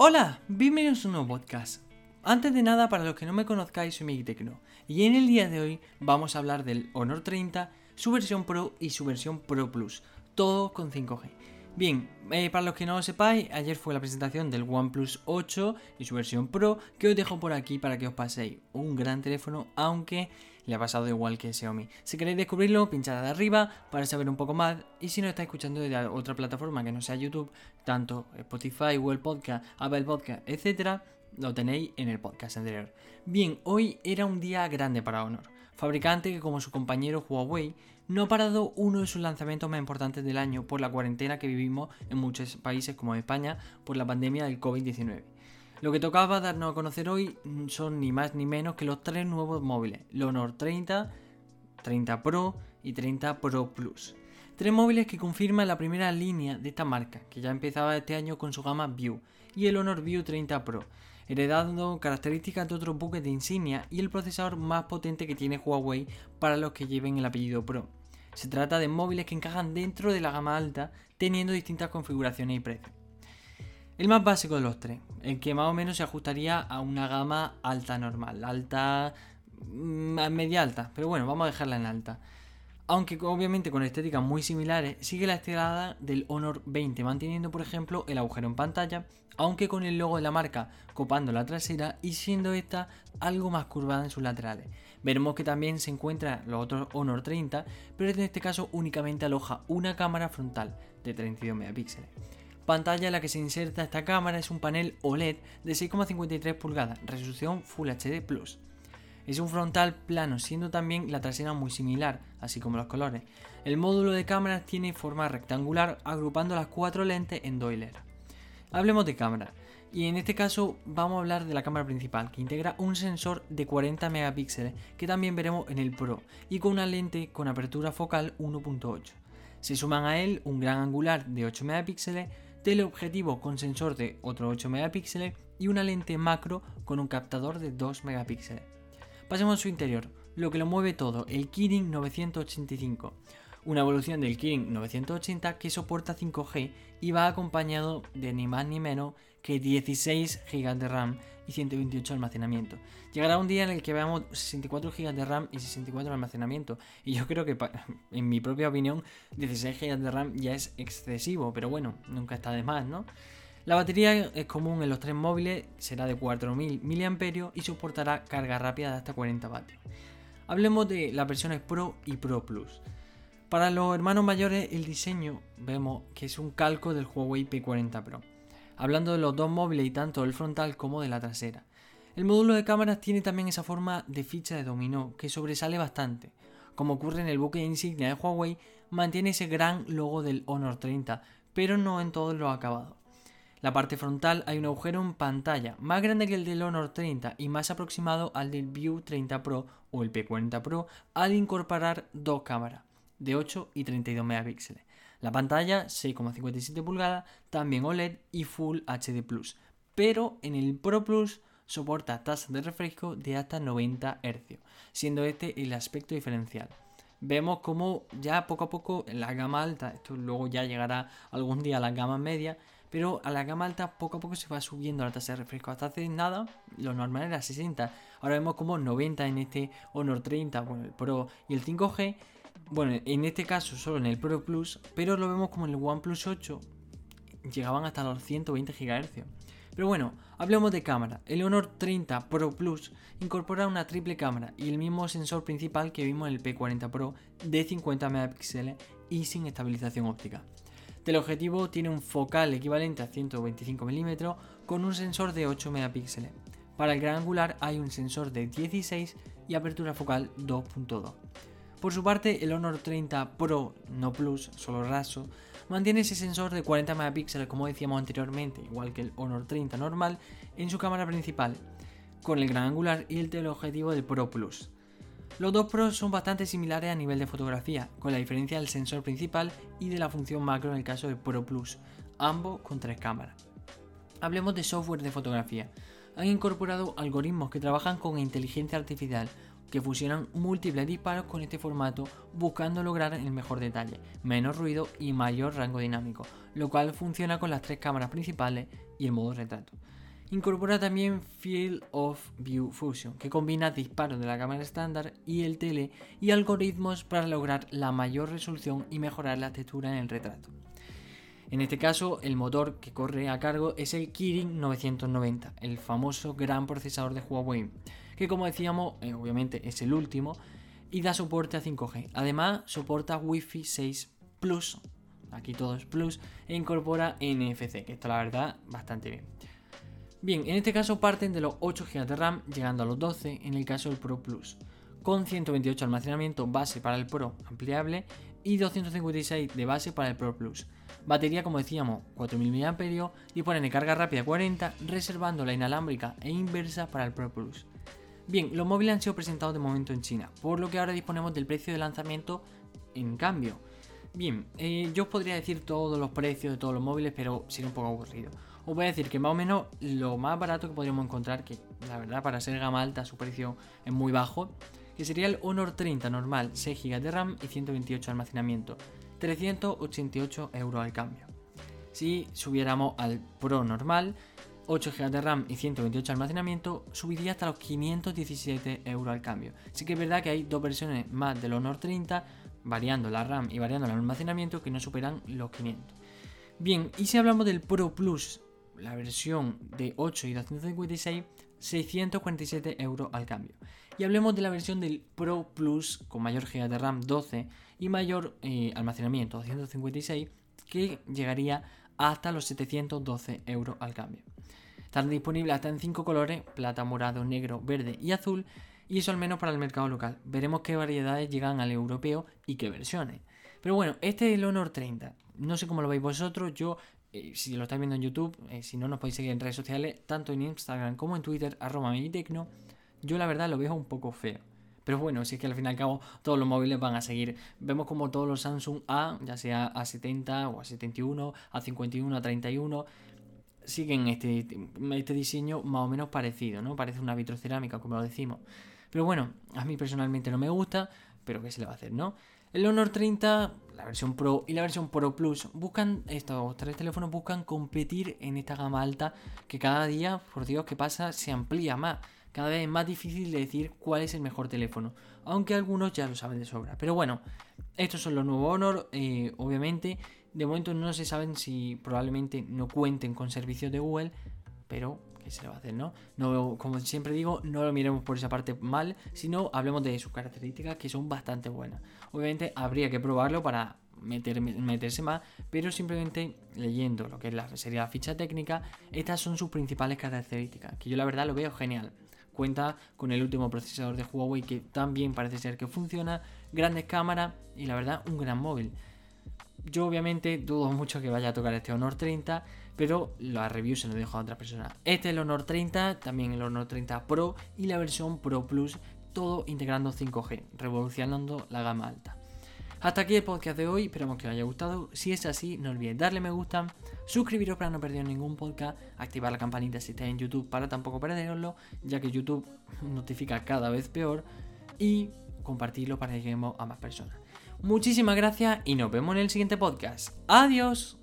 Hola, bienvenidos a un nuevo podcast. Antes de nada, para los que no me conozcáis, soy Miguel Tecno. Y en el día de hoy vamos a hablar del Honor 30, su versión Pro y su versión Pro Plus. Todo con 5G. Bien, eh, para los que no lo sepáis, ayer fue la presentación del OnePlus 8 y su versión Pro, que os dejo por aquí para que os paséis un gran teléfono, aunque le ha pasado igual que Xiaomi. Si queréis descubrirlo, pinchad de arriba para saber un poco más. Y si no estáis escuchando de otra plataforma que no sea YouTube, tanto Spotify, Google Podcast, Apple Podcast, etcétera, lo tenéis en el podcast anterior. Bien, hoy era un día grande para Honor, fabricante que como su compañero Huawei no ha parado uno de sus lanzamientos más importantes del año por la cuarentena que vivimos en muchos países como España por la pandemia del COVID-19. Lo que tocaba darnos a conocer hoy son ni más ni menos que los tres nuevos móviles, el Honor 30, 30 Pro y 30 Pro Plus. Tres móviles que confirman la primera línea de esta marca, que ya empezaba este año con su gama View, y el Honor View 30 Pro, heredando características de otros buques de insignia y el procesador más potente que tiene Huawei para los que lleven el apellido Pro. Se trata de móviles que encajan dentro de la gama alta, teniendo distintas configuraciones y precios. El más básico de los tres, el que más o menos se ajustaría a una gama alta normal, alta, mm, media alta, pero bueno, vamos a dejarla en alta. Aunque obviamente con estéticas muy similares, sigue la estelada del Honor 20, manteniendo por ejemplo el agujero en pantalla, aunque con el logo de la marca copando la trasera y siendo esta algo más curvada en sus laterales. Veremos que también se encuentra los otros Honor 30, pero en este caso únicamente aloja una cámara frontal de 32 megapíxeles pantalla en la que se inserta esta cámara es un panel OLED de 6,53 pulgadas, resolución Full HD Plus. Es un frontal plano, siendo también la trasera muy similar, así como los colores. El módulo de cámara tiene forma rectangular, agrupando las cuatro lentes en dos hileras. Hablemos de cámara, y en este caso vamos a hablar de la cámara principal, que integra un sensor de 40 megapíxeles, que también veremos en el Pro, y con una lente con apertura focal 1.8. Se suman a él un gran angular de 8 megapíxeles, teleobjetivo con sensor de otro 8 megapíxeles y una lente macro con un captador de 2 megapíxeles. Pasemos a su interior, lo que lo mueve todo, el Kirin 985, una evolución del Kirin 980 que soporta 5G y va acompañado de ni más ni menos que 16 GB de RAM y 128 de almacenamiento. Llegará un día en el que veamos 64 GB de RAM y 64 de almacenamiento. Y yo creo que, en mi propia opinión, 16 GB de RAM ya es excesivo, pero bueno, nunca está de más, ¿no? La batería es común en los tres móviles, será de 4000 mAh y soportará carga rápida de hasta 40 vatios. Hablemos de las versiones Pro y Pro Plus. Para los hermanos mayores, el diseño vemos que es un calco del Huawei P40 Pro hablando de los dos móviles y tanto del frontal como de la trasera. El módulo de cámaras tiene también esa forma de ficha de dominó que sobresale bastante. Como ocurre en el buque insignia de Huawei, mantiene ese gran logo del Honor 30, pero no en todos los acabados. La parte frontal hay un agujero en pantalla, más grande que el del Honor 30 y más aproximado al del View 30 Pro o el P40 Pro al incorporar dos cámaras, de 8 y 32 megapíxeles. La pantalla 6,57 pulgadas, también OLED y Full HD Plus, pero en el Pro Plus soporta tasas de refresco de hasta 90 Hz, siendo este el aspecto diferencial. Vemos como ya poco a poco en la gama alta, esto luego ya llegará algún día a la gama media, pero a la gama alta poco a poco se va subiendo la tasa de refresco. Hasta hace nada, lo normal era 60. Ahora vemos como 90 en este Honor 30, bueno, el Pro y el 5G. Bueno, en este caso solo en el Pro Plus, pero lo vemos como en el OnePlus 8 llegaban hasta los 120 GHz. Pero bueno, hablemos de cámara. El Honor 30 Pro Plus incorpora una triple cámara y el mismo sensor principal que vimos en el P40 Pro de 50 megapíxeles y sin estabilización óptica. El objetivo tiene un focal equivalente a 125 mm con un sensor de 8 megapíxeles. Para el gran angular hay un sensor de 16 y apertura focal 2.2. Por su parte, el Honor 30 Pro, no Plus, solo raso, mantiene ese sensor de 40 megapíxeles como decíamos anteriormente, igual que el Honor 30 normal, en su cámara principal, con el gran angular y el teleobjetivo del Pro Plus. Los dos Pros son bastante similares a nivel de fotografía, con la diferencia del sensor principal y de la función macro en el caso del Pro Plus, ambos con tres cámaras. Hablemos de software de fotografía. Han incorporado algoritmos que trabajan con inteligencia artificial, que fusionan múltiples disparos con este formato buscando lograr el mejor detalle, menos ruido y mayor rango dinámico, lo cual funciona con las tres cámaras principales y el modo retrato. Incorpora también Field of View Fusion, que combina disparos de la cámara estándar y el tele y algoritmos para lograr la mayor resolución y mejorar la textura en el retrato. En este caso, el motor que corre a cargo es el Kirin 990, el famoso gran procesador de Huawei, que como decíamos, eh, obviamente es el último y da soporte a 5G. Además, soporta Wi-Fi 6 Plus, aquí todo es Plus, e incorpora NFC, que está la verdad bastante bien. Bien, en este caso parten de los 8 GB de RAM, llegando a los 12 en el caso del Pro Plus, con 128 almacenamiento base para el Pro ampliable y 256 de base para el Pro Plus. Batería, como decíamos, 4000 mAh, disponen de carga rápida 40, reservando la inalámbrica e inversa para el Pro Plus. Bien, los móviles han sido presentados de momento en China, por lo que ahora disponemos del precio de lanzamiento en cambio. Bien, eh, yo os podría decir todos los precios de todos los móviles, pero sería un poco aburrido os voy a decir que más o menos lo más barato que podríamos encontrar, que la verdad para ser gama alta su precio es muy bajo, que sería el Honor 30 normal, 6 GB de RAM y 128 de almacenamiento, 388 euros al cambio. Si subiéramos al Pro normal, 8 GB de RAM y 128 de almacenamiento, subiría hasta los 517 euros al cambio. Sí que es verdad que hay dos versiones más del Honor 30, variando la RAM y variando el almacenamiento, que no superan los 500. Bien, y si hablamos del Pro Plus, la versión de 8 y 256, 647 euros al cambio. Y hablemos de la versión del Pro Plus con mayor GB de RAM 12 y mayor eh, almacenamiento 256 que llegaría hasta los 712 euros al cambio. Están disponibles hasta en 5 colores, plata, morado, negro, verde y azul, y eso al menos para el mercado local. Veremos qué variedades llegan al europeo y qué versiones. Pero bueno, este es el Honor 30. No sé cómo lo veis vosotros, yo eh, si lo estáis viendo en YouTube, eh, si no nos podéis seguir en redes sociales, tanto en Instagram como en Twitter, arroba Meditecno, yo la verdad lo veo un poco feo. Pero bueno, si es que al fin y al cabo todos los móviles van a seguir. Vemos como todos los Samsung A, ya sea A70 o A71, A51, A31, siguen este, este diseño más o menos parecido, ¿no? Parece una vitrocerámica, como lo decimos. Pero bueno, a mí personalmente no me gusta, pero ¿qué se le va a hacer, no? El Honor 30, la versión Pro y la versión Pro Plus buscan, estos tres teléfonos buscan competir en esta gama alta que cada día, por Dios, que pasa, se amplía más. Cada vez es más difícil de decir cuál es el mejor teléfono, aunque algunos ya lo saben de sobra. Pero bueno, estos son los nuevos Honor, eh, obviamente. De momento no se saben si probablemente no cuenten con servicios de Google, pero se le va a hacer, ¿no? ¿no? Como siempre digo, no lo miremos por esa parte mal, sino hablemos de sus características que son bastante buenas. Obviamente habría que probarlo para meter, meterse más, pero simplemente leyendo lo que sería la ficha técnica, estas son sus principales características, que yo la verdad lo veo genial. Cuenta con el último procesador de Huawei que también parece ser que funciona, grandes cámaras y la verdad un gran móvil. Yo obviamente dudo mucho que vaya a tocar este Honor 30, pero la review se lo dejo a otra persona. Este es el Honor 30, también el Honor 30 Pro y la versión Pro Plus, todo integrando 5G, revolucionando la gama alta. Hasta aquí el podcast de hoy, esperamos que os haya gustado. Si es así, no olvidéis darle me gusta, suscribiros para no perder ningún podcast, activar la campanita si estáis en YouTube para tampoco perderoslo, ya que YouTube notifica cada vez peor, y compartirlo para que lleguemos a más personas. Muchísimas gracias y nos vemos en el siguiente podcast. Adiós.